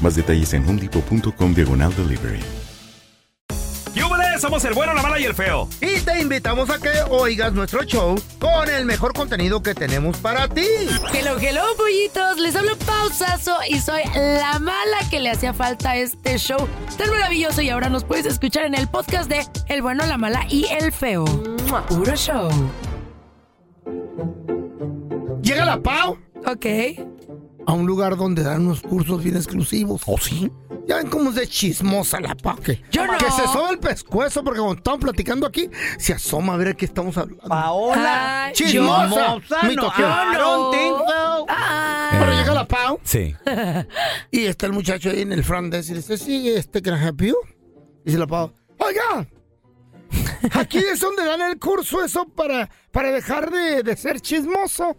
Más detalles en homedepot.com diagonal delivery. ¡Yúbales! Somos el bueno, la mala y el feo. Y te invitamos a que oigas nuestro show con el mejor contenido que tenemos para ti. Hello, hello, pollitos. Les hablo pausazo y soy la mala que le hacía falta a este show tan maravilloso. Y ahora nos puedes escuchar en el podcast de El bueno, la mala y el feo. Puro show. Llega la Pau Ok. A un lugar donde dan unos cursos bien exclusivos. ¿Oh, sí? Ya ven cómo es de chismosa la Pau. Que, Yo no. que se asoma el pescuezo porque cuando estamos platicando aquí, se asoma a ver qué estamos hablando. Paola. Chismosa. Mi toqueo. no. Ah. Pero llega la Pau Sí. y está el muchacho ahí en el front desk y dice, sí, este, can I help you? Y dice la Pau, oiga, aquí es donde dan el curso eso para, para dejar de, de ser chismoso.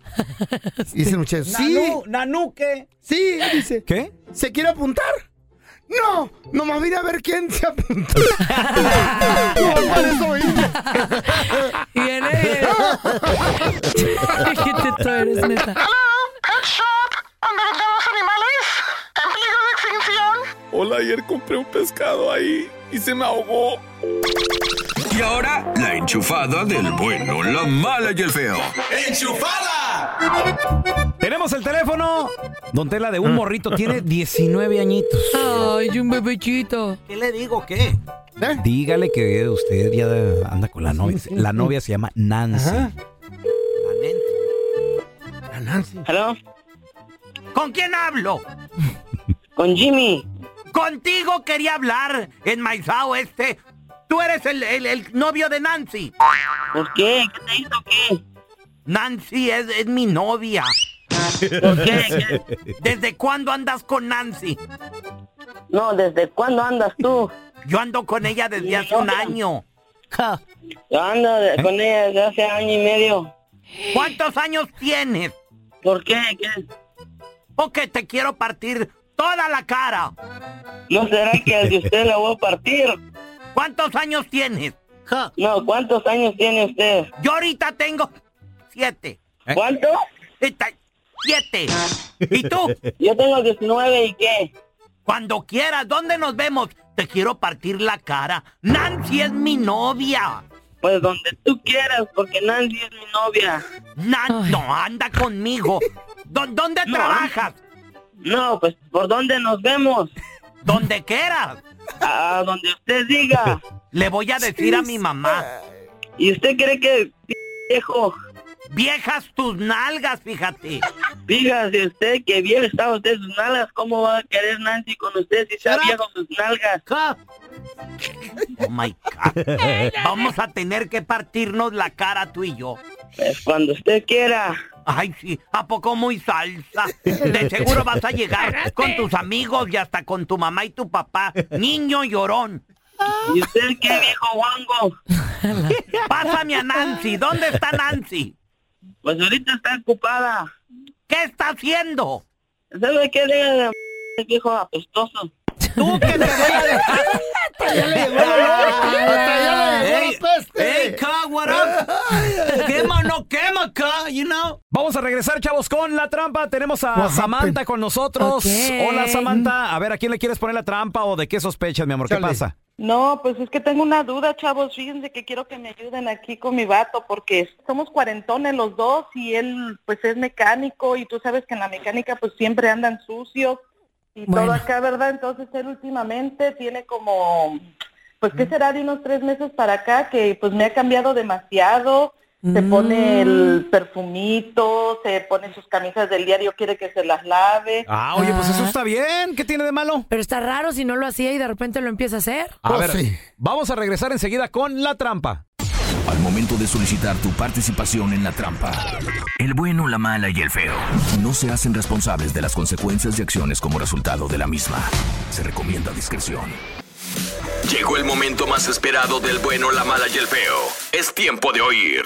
Y dice el muchacho, sí, Nanuque. sí, dice, ¿Qué? ¿se quiere apuntar? No, nomás vine a ver quién se apunta. no, para eso vine. Viene. Qué teto eres, neta. Hola, ayer compré un pescado ahí y se me ahogó. Y ahora, la enchufada del bueno, la mala y el feo. Tenemos el teléfono. Don Tela de un morrito. Tiene 19 añitos. Ay, un bebechito. ¿Qué le digo? ¿Qué? Dígale que usted ya anda con la novia. La novia se llama Nancy. Ajá. La Nancy. ¿Aló? ¿Con quién hablo? Con Jimmy. Contigo quería hablar, enmaizado este. Tú eres el, el- el novio de Nancy. ¿Por qué? ¿Qué te hizo qué? Nancy es, es mi novia. ¿Por qué? ¿Desde cuándo andas con Nancy? No, ¿desde cuándo andas tú? Yo ando con ella desde hace un año. Yo ando de- con ella desde hace año y medio. ¿Cuántos años tienes? ¿Por qué? ¿Qué? Porque te quiero partir toda la cara. ¿No será que al de usted la voy a partir? ¿Cuántos años tienes? No, ¿cuántos años tiene usted? Yo ahorita tengo siete. ¿Cuánto? Esta- Siete. ¿Y tú? Yo tengo 19 y qué? Cuando quieras, ¿dónde nos vemos? Te quiero partir la cara. Nancy es mi novia. Pues donde tú quieras, porque Nancy es mi novia. Nan no, anda conmigo. ¿Dó- ¿Dónde No. trabajas? No, pues ¿por dónde nos vemos? Donde quieras. A donde usted diga. Le voy a decir a mi mamá. ¿Y usted cree que viejo? Viejas tus nalgas, fíjate. Fíjate usted que viejo está usted sus nalgas, ¿cómo va a querer Nancy con usted si está viejo sus nalgas? Oh my God. Vamos a tener que partirnos la cara tú y yo. Pues cuando usted quiera. Ay, sí, ¿a poco muy salsa? De seguro vas a llegar con tus amigos y hasta con tu mamá y tu papá. Niño llorón. ¿Y usted qué viejo guango? Pásame a Nancy. ¿Dónde está Nancy? Pues ahorita está ocupada. ¿Qué está haciendo? ¿Sabe qué le de viejo apestoso? Tú que te voy a dejar. ya le llegó Hasta allá le llegó Hey, la peste. hey, ca, what up? Quema o no quema, ca, you know. Vamos a regresar, chavos, con la trampa. Tenemos a What Samantha happened? con nosotros. Hola, Samantha. A ver, ¿a quién le quieres poner la trampa o de qué sospechas, mi amor? ¿Qué Chale. pasa? No, pues es que tengo una duda, chavos. Fíjense que quiero que me ayuden aquí con mi vato porque somos cuarentones los dos y él pues es mecánico y tú sabes que en la mecánica pues siempre andan sucios y Bueno. todo acá, ¿verdad? Entonces él últimamente tiene como, pues qué será de unos tres meses para acá que pues me ha cambiado demasiado. Se Mm. pone el perfumito, se pone sus camisas del diario, quiere que se las lave. Ah, oye, pues eso Ah. está bien. ¿Qué tiene de malo? Pero está raro si no lo hacía y de repente lo empieza a hacer. A Oh, ver, sí. vamos a regresar enseguida con la trampa. Al momento de solicitar tu participación en la trampa, el bueno, la mala y el feo no se hacen responsables de las consecuencias y acciones como resultado de la misma. Se recomienda discreción. Llegó el momento más esperado del bueno, la mala y el feo. Es tiempo de oír.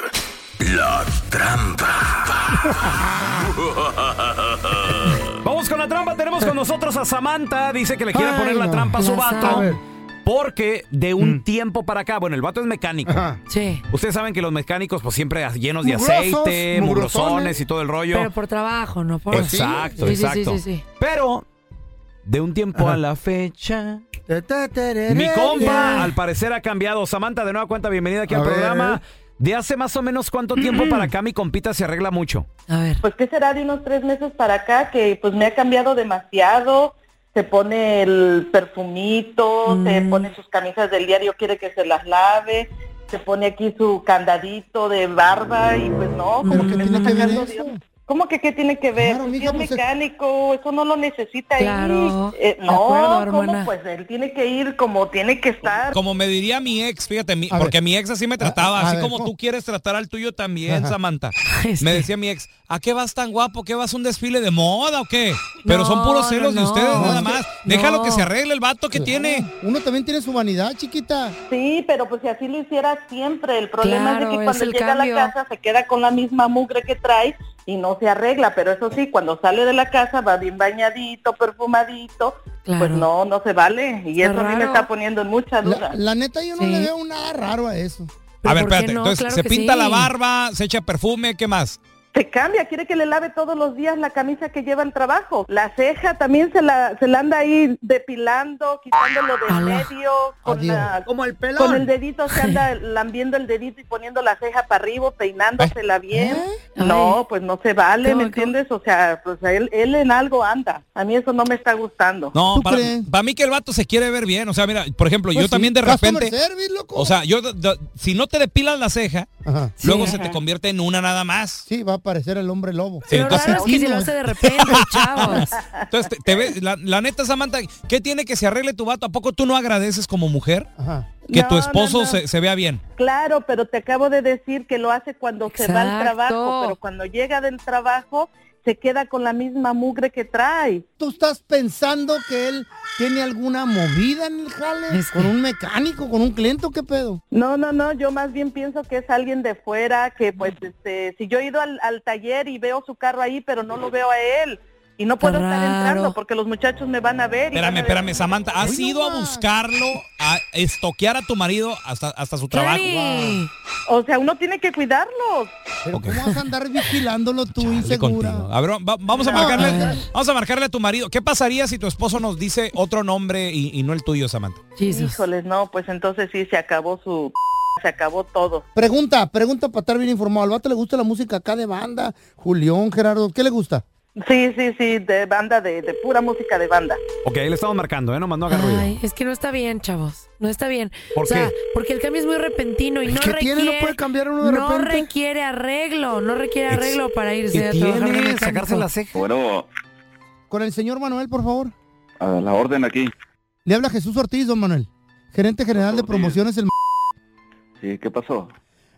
La trampa. Vamos con la trampa. Tenemos con nosotros a Samantha. Dice que le quiere Ay, poner la trampa a su vato. Porque de un tiempo para acá, bueno, el vato es mecánico. Ajá. Sí. Ustedes saben que los mecánicos, pues siempre llenos de Mugrosos, aceite, mugrosones y todo el rollo. Pero por trabajo, no por... exacto, Sí, sí, sí, exacto. sí, sí. Pero de un tiempo Ajá. a la fecha. Mi compa, al parecer, ha cambiado. Samantha, de nueva cuenta, bienvenida aquí A al ver, programa. De hace más o menos cuánto tiempo para acá mi compita se arregla mucho. A ver. Pues qué será de unos tres meses para acá que pues me ha cambiado demasiado. Se pone el perfumito, se Mm. pone sus camisas del diario, quiere que se las lave, se pone aquí su candadito de barba y pues no, como ¿Pero que qué me tiene está que ver eso? Dios. ¿Cómo que qué tiene que ver? Claro, Pues, mija, si es pues, es- mecánico, eso no lo necesita Claro, ahí. Eh, no, acuerdo, ¿cómo? Pues él tiene que ir como tiene que estar. Como me diría mi ex, fíjate, mi- ver. porque mi ex así me trataba, A- a así ver, como ¿cómo? tú quieres tratar al tuyo también, Ajá. Samantha. Este. Me decía mi ex, ¿a qué vas tan guapo? ¿Qué vas a un desfile de moda o qué? Pero son puros celos no, de ustedes, no. nada Es que- más. Déjalo que se arregle el vato que tiene. Uno también tiene su vanidad, chiquita. Sí, pero pues si así lo hiciera siempre. El problema Claro, es de que cuando llega cambio. a la casa se queda con la misma mugre que trae y no se arregla. Pero eso sí, cuando sale de la casa va bien bañadito, perfumadito. Claro. Pues no, no se vale. Y Está eso a mí me está poniendo en mucha duda. La, la neta, yo no Sí. le veo nada raro a eso. ¿Pero A ver, espérate. no? Entonces, Claro se pinta sí. la barba, se echa perfume, ¿qué más? Se cambia, quiere que le lave todos los días la camisa que lleva al trabajo. La ceja también se la, se la anda ahí depilando, quitándolo de Ala. medio. Con, la- Como el pelón. con el dedito se anda lambiendo el dedito y poniendo la ceja para arriba, peinándosela bien. ¿Eh? No, pues no se vale, ¿Cómo, ¿me entiendes? O sea, pues él, él en algo anda. A mí eso no me está gustando. No, ¿Tú para, para mí que el vato se quiere ver bien. O sea, mira, por ejemplo, Pues yo sí, también de repente. service, loco. O sea, yo, si no te depilas la ceja, Ajá. luego Sí. se te convierte en una nada más. Sí, va aparecer el hombre lobo. Sí, entonces- raro es que si lo Asesino. hace de repente, chavos. Entonces, te, te ves- la, la neta, Samantha, ¿qué tiene que se arregle tu vato? ¿A poco tú no agradeces como mujer Ajá. que No, tu esposo no. Se, se vea bien? Claro, pero te acabo de decir que lo hace cuando se va al trabajo, pero cuando llega del trabajo se queda con la misma mugre que trae. ¿Tú estás pensando que él tiene alguna movida en el jale? Es ¿Con un mecánico, con un cliente o qué pedo? No, no, no, yo más bien pienso que es alguien de fuera, que pues este, si yo he ido al, al taller y veo su carro ahí, pero no lo veo a él. Y no puedo estar entrando porque los muchachos me van a ver. Espérame, a espérame, Samantha, ¿has ido a buscarlo, a estoquear a tu marido hasta, hasta su trabajo? Clary. O sea, uno tiene que cuidarlos. Pero Ok. ¿cómo vas a andar vigilándolo tú, Dale insegura? contigo. A ver, va- vamos a marcarle, vamos a marcarle a tu marido. ¿Qué pasaría si tu esposo nos dice otro nombre y, y no el tuyo, Samantha? Jesus. Híjoles, no, pues entonces sí, se acabó su... Se acabó todo. Pregunta, pregunta para estar bien informado. ¿Al vato le gusta la música acá de banda? Julián, Gerardo, ¿qué le gusta? Sí, sí, sí, de banda, de, de pura música de banda. Ok, ahí le estamos marcando, ¿eh? Nomás no haga ruido. Ay, es que no está bien, chavos. No está bien. ¿Por o sea, qué? porque el cambio es muy repentino y ¿El no que requiere. tiene no puede cambiar uno de no repente? requiere arreglo, no requiere Ex- arreglo para irse ¿Qué a trabajar de tiene? mecánico. Sacarse la ceja. Bueno, Con el señor Manuel, por favor. a la orden aquí. Le habla Jesús Ortiz, don Manuel. Gerente general de Ortiz. promociones el Sí, ¿qué pasó?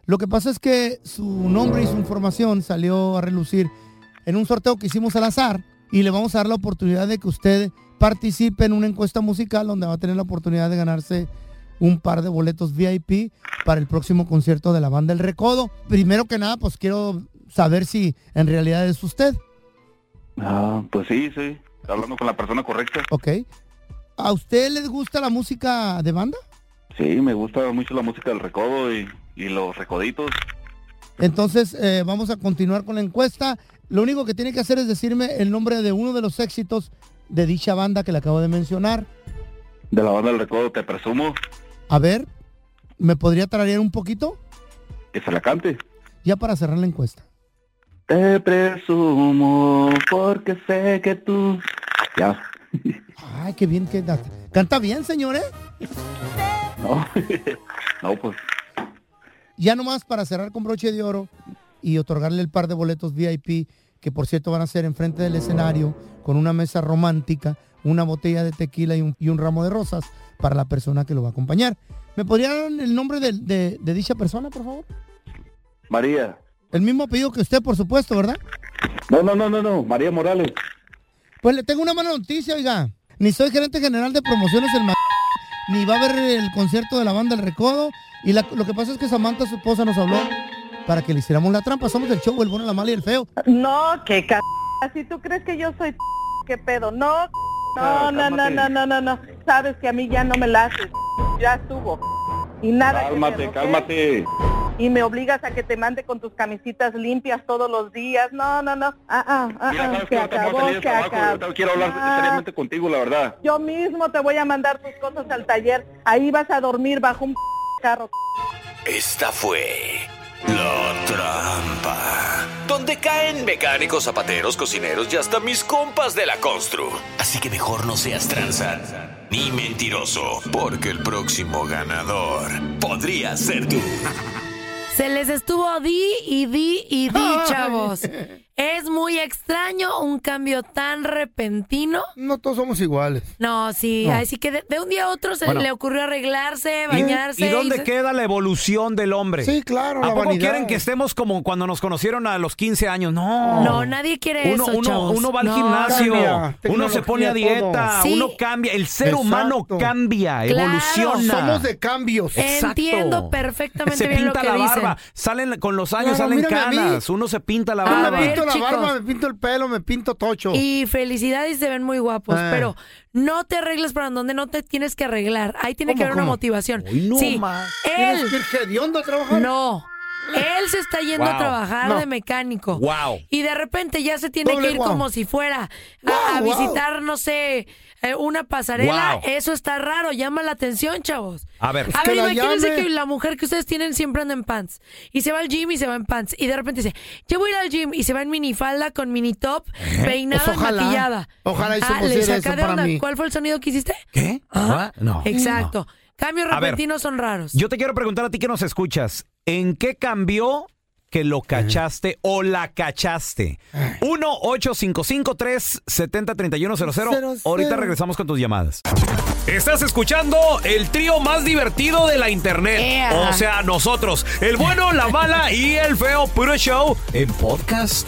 Lo que pasa es que su nombre y su información salió a relucir en un sorteo que hicimos al azar y le vamos a dar la oportunidad de que usted participe en una encuesta musical donde va a tener la oportunidad de ganarse un par de boletos VIP para el próximo concierto de la banda El Recodo. Primero que nada, pues quiero saber si en realidad es usted, Ah, pues sí, sí. Hablando con la persona correcta. ¿ok? ¿A usted les gusta la música de banda? Sí, me gusta mucho la música del recodo y, y los recoditos. Entonces, eh, vamos a continuar con la encuesta. Lo único que tiene que hacer es decirme el nombre de uno de los éxitos de dicha banda que le acabo de mencionar. De la banda del recodo te presumo A ver, ¿me podría tararear un poquito? que se la cante. Ya para cerrar la encuesta. Te presumo porque sé que tú... Ya. Ay, qué bien que canta bien, señor, ¿eh? No, no pues Ya nomás para cerrar con broche de oro y otorgarle el par de boletos VIP, que por cierto van a ser enfrente del escenario, con una mesa romántica, una botella de tequila y un, y un ramo de rosas para la persona que lo va a acompañar. ¿Me podría dar el nombre de, de- de dicha persona, por favor? María. El mismo apellido que usted, por supuesto, ¿verdad? No, no, no, no, no, María Morales. Pues le tengo una mala noticia, oiga. Ni soy gerente general de promociones del Ma- ni va a haber el concierto de la banda El Recodo. Y la, lo que pasa es que Samantha, su esposa, nos habló para que le hiciéramos la trampa. Somos el show, el bueno, la mala y el feo. No, que c... Si tú crees que yo soy... ¿Qué pedo? No, no, no, no, no, no, no, no. Sabes que a mí ya no me la haces. Ya estuvo. Y nada. Cálmate, cálmate. Y me obligas a que te mande con tus camisitas limpias todos los días. No, no, no. Ah, ah, ah, ah. Mira, sabes se acabó. Quiero hablar ah, seriamente contigo, la verdad. Yo mismo te voy a mandar tus cosas al taller. Ahí vas a dormir bajo un p carro. Esta fue La Trampa. Donde caen mecánicos, zapateros, cocineros y hasta mis compas de la Constru. Así que mejor no seas tranza ni mentiroso, porque el próximo ganador podría ser tú. Se les estuvo di y di y di, Ay. chavos. Es muy extraño un cambio tan repentino. No todos somos iguales. No, sí, No. así que de, de un día a otro se Bueno. le ocurrió arreglarse, ¿Y- bañarse. ¿Y, dónde se- queda la evolución del hombre? Sí, claro, ¿A la poco vanidad. quieren que estemos como cuando nos conocieron a los 15 años? No. No, nadie quiere Uno, eso, uno, chavos. uno va al No. gimnasio, Cambia, uno se pone a dieta, uno cambia, el ser Exacto. humano cambia, Claro. evoluciona. Somos de cambios. Exacto. Entiendo perfectamente se bien lo pinta que la dicen. barba, salen con los años, Claro, salen canas, uno se pinta la barba. Pinto la chicos. barba, me pinto el pelo, me pinto tocho. Y felicidades, se ven muy guapos, Eh. pero no te arregles para donde no te tienes que arreglar. Ahí tiene que ¿Cómo, haber una cómo? motivación. Uy, no sí. ¿Tienes él que ir hediondo a trabajar? no. Él se está yendo a Wow. trabajar No. de mecánico. Wow. Y de repente ya se tiene Doble que ir wow. como si fuera a, a visitar, no sé, eh, una pasarela. Wow. Eso está raro, llama la atención, chavos. A ver, A que ver, la imagínense llame. que la mujer que ustedes tienen siempre anda en pants. Y se va al gym y se va en pants. Y de repente dice, yo voy a ir al gym. Y se va en minifalda con mini top, peinada Pues y ojalá. maquillada. Ojalá y se ah, le pusiera saca eso de para onda. mí. ¿Cuál fue el sonido que hiciste? ¿Qué? Ah, No. Exacto. Cambios A ver, repentinos son raros. Yo te quiero preguntar a ti que nos escuchas, ¿en qué cambió que lo cachaste o la cachaste? 1-855-370-3100. Ahorita regresamos con tus llamadas. Estás escuchando el trío más divertido de la internet. O sea, nosotros, el bueno, la mala y el feo puro show en podcast.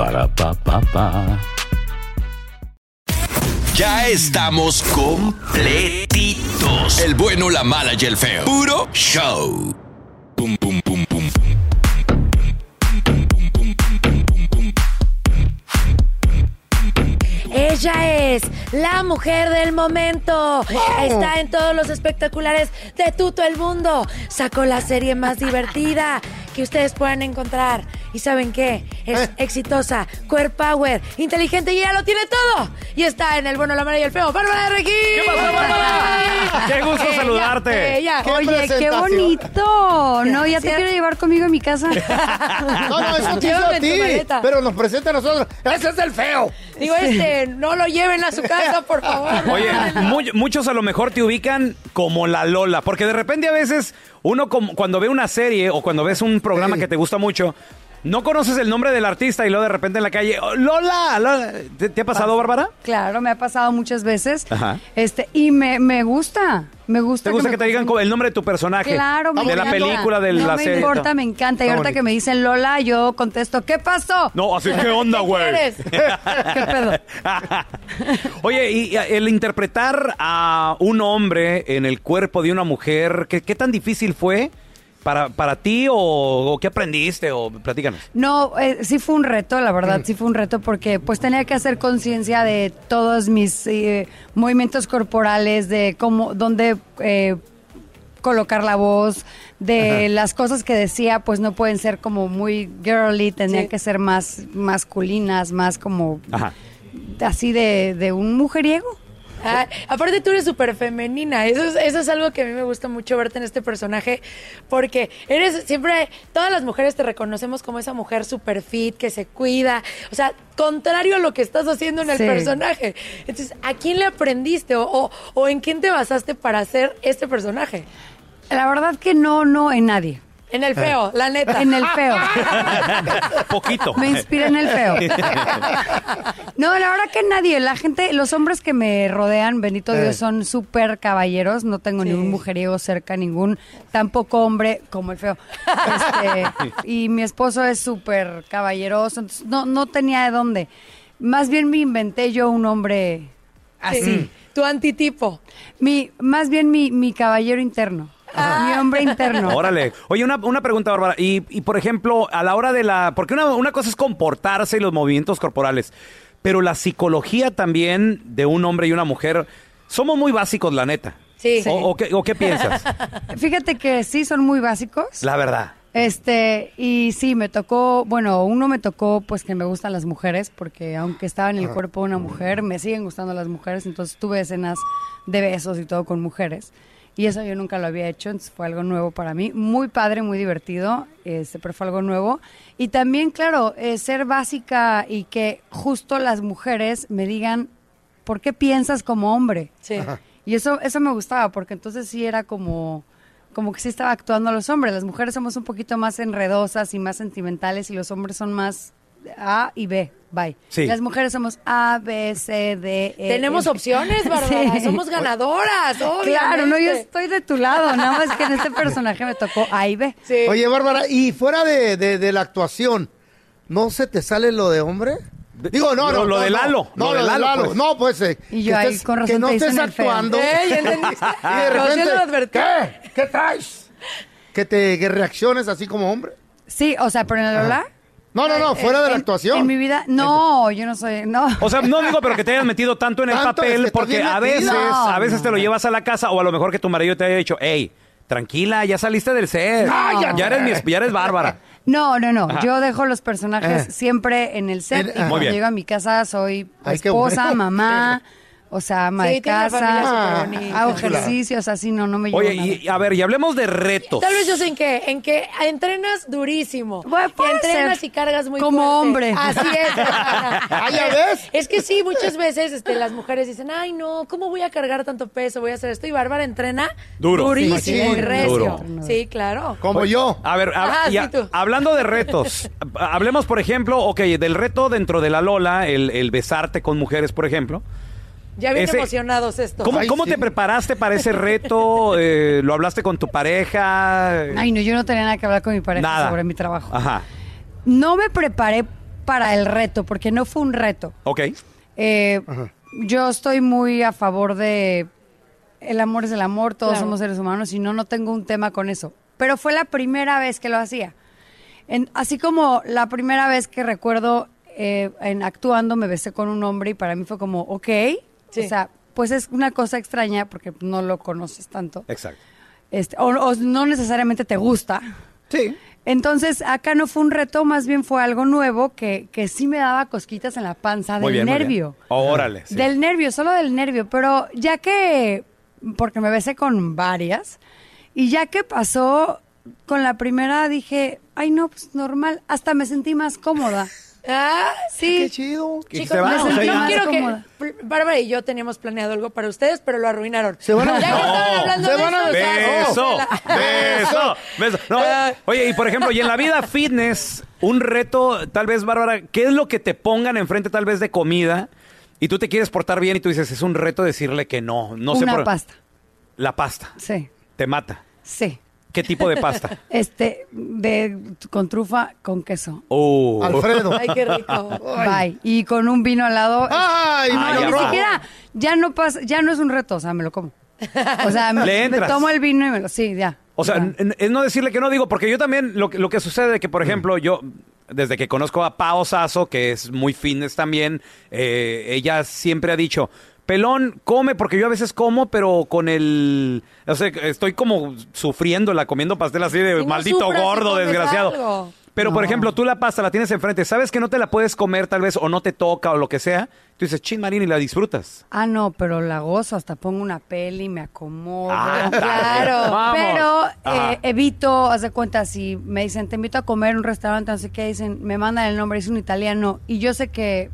Para pa pa pa. Ya estamos completitos. El bueno, la mala y el feo. Puro show. Pum, pum, pum, pum. Ella es la mujer del momento. Está en todos los espectaculares de todo el mundo. Sacó la serie más divertida que ustedes puedan encontrar. ¿Y saben qué? Es Eh. exitosa, core power, inteligente y ella lo tiene todo. Y está en el bueno, la mala y el feo. ¡Bárbara de Regil! ¿Qué pasó, Bárbara? Qué gusto Ella, saludarte. ella. Oye, qué bonito. No, ya te quiero llevar conmigo a mi casa. No, no, eso te a ti. Pero nos presenta a nosotros. Ese es el feo. Digo, este, no lo lleven a su casa, por favor. Oye, mu- muchos a lo mejor te ubican como la Lola, porque de repente a veces uno como- cuando ve una serie o cuando ves un programa que te gusta mucho, no conoces el nombre del artista y luego de repente en la calle, "Oh, Lola, Lola". ¿Te, te ha pasado, Bárbara? Claro, me ha pasado muchas veces. Ajá. Este, y me, me gusta. Me gusta. ¿Te gusta que, me te digan el nombre de tu personaje? Claro, me De la película, de no la me serie. y importa, todo. me encanta. Y Está ahorita bonito. que me dicen Lola, yo contesto, ¿qué pasó? No, así, ¿qué onda, güey? quieres? ¿Qué pedo? Oye, y el interpretar a un hombre en el cuerpo de una mujer, ¿qué, qué tan difícil fue para, para ti o, o qué aprendiste? O platícanos. No, eh, sí fue un reto, la verdad, sí fue un reto porque pues tenía que hacer conciencia de todos mis eh, movimientos corporales, de cómo, dónde eh, colocar la voz, de Ajá. las cosas que decía, pues no pueden ser como muy girly, tendrían Sí. que ser más masculinas, más como Ajá. así de, de un mujeriego. Ah, aparte tú eres súper femenina, eso es, eso es algo que a mí me gusta mucho verte en este personaje, porque eres siempre, todas las mujeres te reconocemos como esa mujer súper fit, que se cuida, o sea, contrario a lo que estás haciendo en el Sí. personaje. Entonces, ¿a quién le aprendiste o, o, o en quién te basaste para hacer este personaje? La verdad que no, no en nadie. En el feo, la neta. En el feo. Poquito. Me inspira en el feo. No, la verdad que nadie, la gente, los hombres que me rodean, bendito Eh. Dios, son súper caballeros. No tengo Sí. ningún mujeriego cerca, ningún, tampoco hombre como el feo. Este, y mi esposo es súper caballeroso, entonces no, no tenía de dónde. Más bien me inventé yo un hombre así. Sí. Tu antitipo. Mi, más bien mi, mi caballero interno. Mi hombre interno. Órale. Oye, una, una pregunta, Bárbara. Y, y, por ejemplo, a la hora de la... Porque una, una cosa es comportarse y los movimientos corporales, pero la psicología también de un hombre y una mujer, somos muy básicos, la neta. Sí. ¿O, o qué, o qué piensas? Fíjate que sí, son muy básicos. La verdad. Este, y sí, me tocó, bueno, uno me tocó pues que me gustan las mujeres, porque aunque estaba en el cuerpo de una mujer, me siguen gustando las mujeres, entonces tuve escenas de besos y todo con mujeres. Y eso yo nunca lo había hecho, entonces fue algo nuevo para mí. Muy padre, muy divertido, este, pero fue algo nuevo. Y también, claro, eh, ser básica y que justo las mujeres me digan, ¿por qué piensas como hombre? Sí. Y eso, eso me gustaba, porque entonces sí era como, como que sí estaba actuando a los hombres. Las mujeres somos un poquito más enredosas y más sentimentales y los hombres son más A y B, bye. Sí. Las mujeres somos A, B, C, D, E. Tenemos F. opciones, Bárbara. Sí. Somos ganadoras, Claro, no, yo obviamente. estoy de tu lado, nada más que en este personaje me tocó A y B. Oye, Bárbara, y fuera de, de- de la actuación, ¿no se te sale lo de hombre? Digo, no, Lo- no. lo no, de no. Lalo, No, lo lo de de Lalo, Lalo. pues. No, pues. eh, Y que yo ahí, estés- con razón Que no te estés el actuando. Y de repente, lo advertí. ¿qué? ¿Qué traes? Que te que reacciones así como hombre. Sí, o sea, pero en la Lola. No, no, no, fuera de la actuación. En mi vida, no, yo no soy, no. O sea, no digo, pero que te hayas metido tanto en el Tanto, es papel, que porque a metida. veces, No, a veces no. te lo llevas a la casa, o a lo mejor que tu marido te haya dicho, hey, tranquila, ya saliste del set. Cállate. Ya eres, mi esp- ya eres Bárbara. No, no, no. Ajá. Yo dejo los personajes Eh. siempre en el set. En- y cuando bien. llego a mi casa soy Ay, qué esposa, bueno. mamá, o sea, ama Sí, de casa, hago ejercicios, así no, no me llevo Oye, nada. y, a ver, y hablemos de retos. Tal vez yo sé en qué, en que entrenas durísimo. puede que entrenas ser. y cargas muy Como fuerte. hombre. Así es. Ah, ¿ya ves? Es que sí, muchas veces este, las mujeres dicen, ay no, ¿cómo voy a cargar tanto peso? Voy a hacer esto. Y Bárbara entrena Duro. durísimo Sí, y recio. duro. Sí, claro. Como yo. A ver, a- Ajá, y a- sí, tú. hablando de retos, hablemos, por ejemplo, ok, del reto dentro de la Lola, el, el besarte con mujeres, por ejemplo. Ya bien Ese- emocionados estos. ¿Cómo, Ay, cómo sí. te preparaste para ese reto? Eh, ¿Lo hablaste con tu pareja? Ay, no, yo no tenía nada que hablar con mi pareja Nada. sobre mi trabajo. Ajá, No me preparé para el reto, porque no fue un reto. ok. Eh, yo estoy muy a favor de el amor es el amor, todos Claro. somos seres humanos y no, no tengo un tema con eso. Pero fue la primera vez que lo hacía. En- así como la primera vez que recuerdo eh, en actuando me besé con un hombre y para mí fue como, ok. O sea, pues es una cosa extraña porque no lo conoces tanto. Exacto. Este, o, o no necesariamente te gusta. Sí. Entonces, acá no fue un reto, más bien fue algo nuevo que, que sí me daba cosquitas en la panza Muy del muy nervio. bien. Órale. sí. Del nervio, solo del nervio. Pero ya que, porque me besé con varias, y ya que pasó con la primera, dije, ay no, pues normal, hasta me sentí más cómoda. Ah, sí. Qué chido. Chicos, se va, me o sea, sentí ya. más quiero que Bárbara y yo teníamos planeado algo para ustedes, pero lo arruinaron. Se van a- Ya que estaban No. hablando Se de van a Beso, beso, beso. No, oye, y por ejemplo, y en la vida fitness, un reto, tal vez, Bárbara, ¿qué es lo que te pongan enfrente tal vez de comida y tú te quieres portar bien y tú dices, es un reto decirle que no? No sé Una por- pasta. La pasta, Sí, te mata. sí. ¿Qué tipo de pasta? Este, de, con trufa, con queso. Uh. Alfredo. Ay, qué rico. Bye. Y con un vino al lado. Ay, No, ni rojo. siquiera, ya no pasa, ya no es un reto, o sea, me lo como. O sea, me, Le me entras. tomo el vino y me lo, sí, ya. O sea, Ya. es no decirle que no digo, porque yo también, lo, que- lo que sucede que, por ejemplo, yo, desde que conozco a Pao Sasso, que es muy fitness también, eh, ella siempre ha dicho, pelón, come, porque yo a veces como, pero con el, o sea, estoy como sufriéndola, comiendo pastel así de Si no maldito sufras, gordo, comes desgraciado. algo. Pero, por No. ejemplo, tú la pasta la tienes enfrente, sabes que no te la puedes comer tal vez, o no te toca, o lo que sea, tú dices, chin, Marín, y la disfrutas. Ah, no, pero la gozo, hasta pongo una peli, me acomodo. Ah, claro. vamos. Pero Ajá. eh, evito, haz de cuenta, si me dicen, te invito a comer en un restaurante, no sé qué, dicen, me mandan el nombre, es un italiano, y yo sé que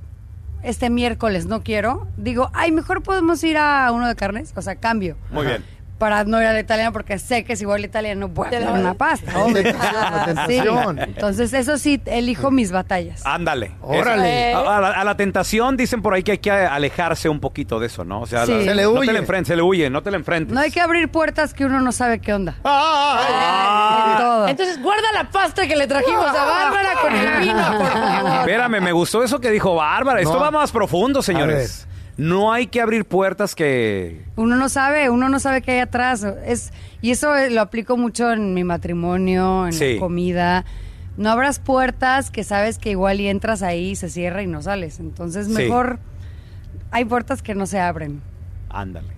este miércoles no quiero, digo, ay, mejor podemos ir a uno de carnes, o sea, cambio. Muy bien. Para no ir al italiano, porque sé que si voy al italiano voy a comer una pasta. Tentación, Sí. tentación. Entonces, eso sí, elijo mis batallas. Ándale. Órale. Eso. A, a la, a la tentación dicen por ahí que hay que alejarse un poquito de eso, ¿no? O sea, Sí. la- Se le no huye. te le enfrentes, se le huye, no te le enfrentes. No hay que abrir puertas que uno no sabe qué onda. Todo. Entonces, guarda la pasta que le trajimos a Bárbara con el vino, por favor. Espérame, me gustó eso que dijo Bárbara. Esto No. va más profundo, señores. No hay que abrir puertas que... Uno no sabe, uno no sabe qué hay atrás. Es, y eso eh, lo aplico mucho en mi matrimonio, en Sí. la comida. No abras puertas que sabes que igual y entras ahí, se cierra y no sales. Entonces Sí. mejor hay puertas que no se abren. Ándale.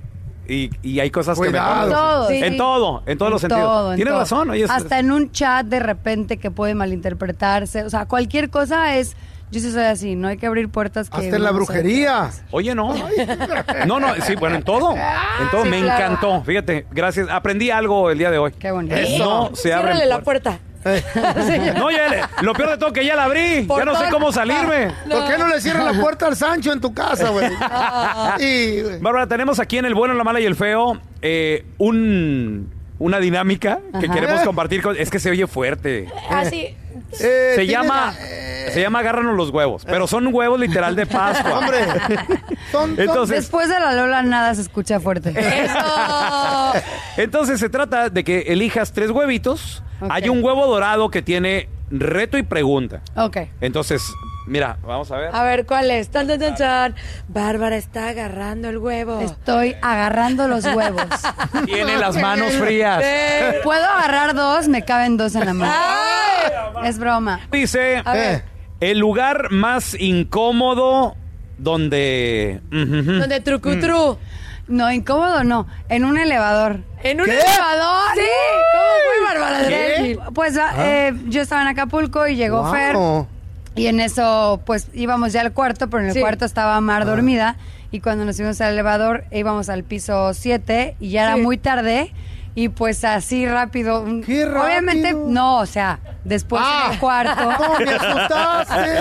Y, y hay cosas Cuidado. que... Todo, En sí. todo, en todos los En sentidos. todo, en Tienes todo. razón. Oye, es- Hasta en un chat de repente que puede malinterpretarse. O sea, cualquier cosa es... Yo sí soy así, no hay que abrir puertas que... Hasta en la brujería. Oye, no. No, no, sí, bueno, en todo. En todo. Sí, me claro. encantó. Fíjate, gracias. Aprendí algo el día de hoy. Qué bonito. No se abren Ciérrale la puerta. No, ya le- lo peor de todo que ya la abrí. Por ya no sé cómo salirme. ¿Por qué no le cierran la puerta al Sancho en tu casa, güey? Y, güey. Bárbara, tenemos aquí en El Bueno, la Mala y el Feo eh, un, una dinámica que Ajá. queremos compartir. Con, es que se oye fuerte. Así. Eh, Se llama, la- se llama Agárranos los huevos, pero son huevos literal de Pascua. Hombre, son, son- Entonces, Después de la Lola nada se escucha fuerte. Eso. entonces se trata de que elijas tres huevitos. Hay un huevo dorado que tiene reto y pregunta. Ok. Entonces, mira, vamos a ver. A ver, ¿cuál es? Tan, tan, tan, tan. Bárbara está agarrando el huevo. Estoy agarrando los huevos. Tiene las manos frías. Sí. Puedo agarrar dos, me caben dos en la mano. Es broma. Dice, A ver. Eh, el lugar más incómodo donde... Donde trucutru. No, incómodo no. En un elevador. ¿En un ¿Qué? elevador? Sí. ¿Cómo fue, Bárbara? Pues ah, eh, yo estaba en Acapulco y llegó wow. Fer. Y en eso, pues íbamos ya al cuarto, pero en el Sí. cuarto estaba Mar dormida. Y cuando nos fuimos al elevador, íbamos al piso 7 y ya era muy tarde. Y pues así rápido. ¡Qué rápido! Obviamente, no, o sea, después Ah. en el cuarto. No, me asustaste.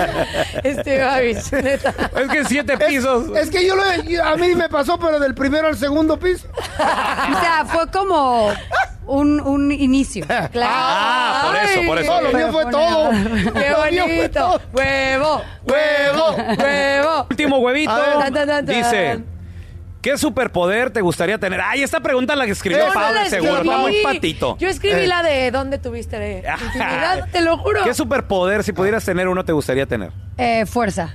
Este Gaby, neta. Es que siete pisos. Es que yo lo, yo- a mí me pasó, pero del primero al segundo piso. O sea, fue como un, un inicio. Claro. Ah, por eso, por eso. No, lo mío fue todo. ¡Qué bonito! todo. ¡Huevo! ¡Huevo! ¡Huevo! Último huevito. A ver. Tan, tan, tan, tan. Dice, ¿qué superpoder te gustaría tener? Ay, esta pregunta la que escribió Esa Pablo, la seguro. escribí. Está muy patito. Yo escribí Eh. la de dónde tuviste de intimidad, te lo juro. ¿Qué superpoder, si pudieras tener uno, te gustaría tener? Eh, fuerza.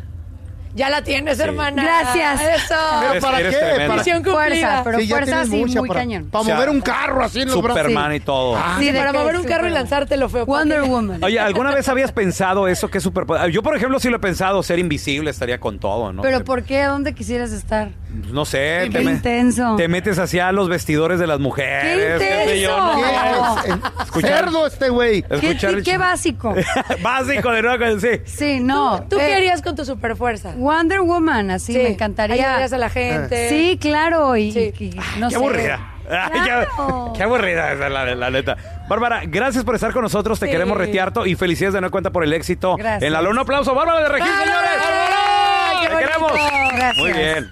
Ya la tienes, hermana. Gracias. Eso. ¿Pero para eres qué? tremenda. Para Misión Fuerza, cumplida. pero Sí, ya fuerza tienes sí, mucha muy para, cañón. Para O sea, mover un carro así en los brazos. Superman y todo. Sí, Sí, de para que mover un carro y Superman. lanzártelo feo. Wonder Woman. Oye, ¿alguna vez habías pensado eso? ¿Qué superpoder? Yo, por ejemplo, sí lo he pensado, ser invisible estaría con todo, ¿no? Pero Que- ¿por qué? ¿A dónde quisieras estar? No sé, Qué te, me- intenso. te metes hacia los vestidores de las mujeres. ¡Qué qué sé yo, ¿no? intenso! ¿Qué es? Escuchar- Cerdo este güey. ¿Qué, Escuchar qué- el- qué básico? Básico de nuevo, con- sí. Sí, no. ¿Tú eh, qué harías con tu superfuerza? Wonder Woman, así Sí, me encantaría. ayudarías a la gente. Sí, claro, y, Sí. y- no qué sé. aburrida. Ay, qué- aburrida esa la, la neta. Bárbara, gracias por estar con nosotros. Te Sí. queremos retearto y felicidades de nueva cuenta por el éxito. Gracias. En la luna, un aplauso. Bárbara de Regil, ¡Bárbara! señores. ¡Qué Te queremos. Gracias. Muy bien.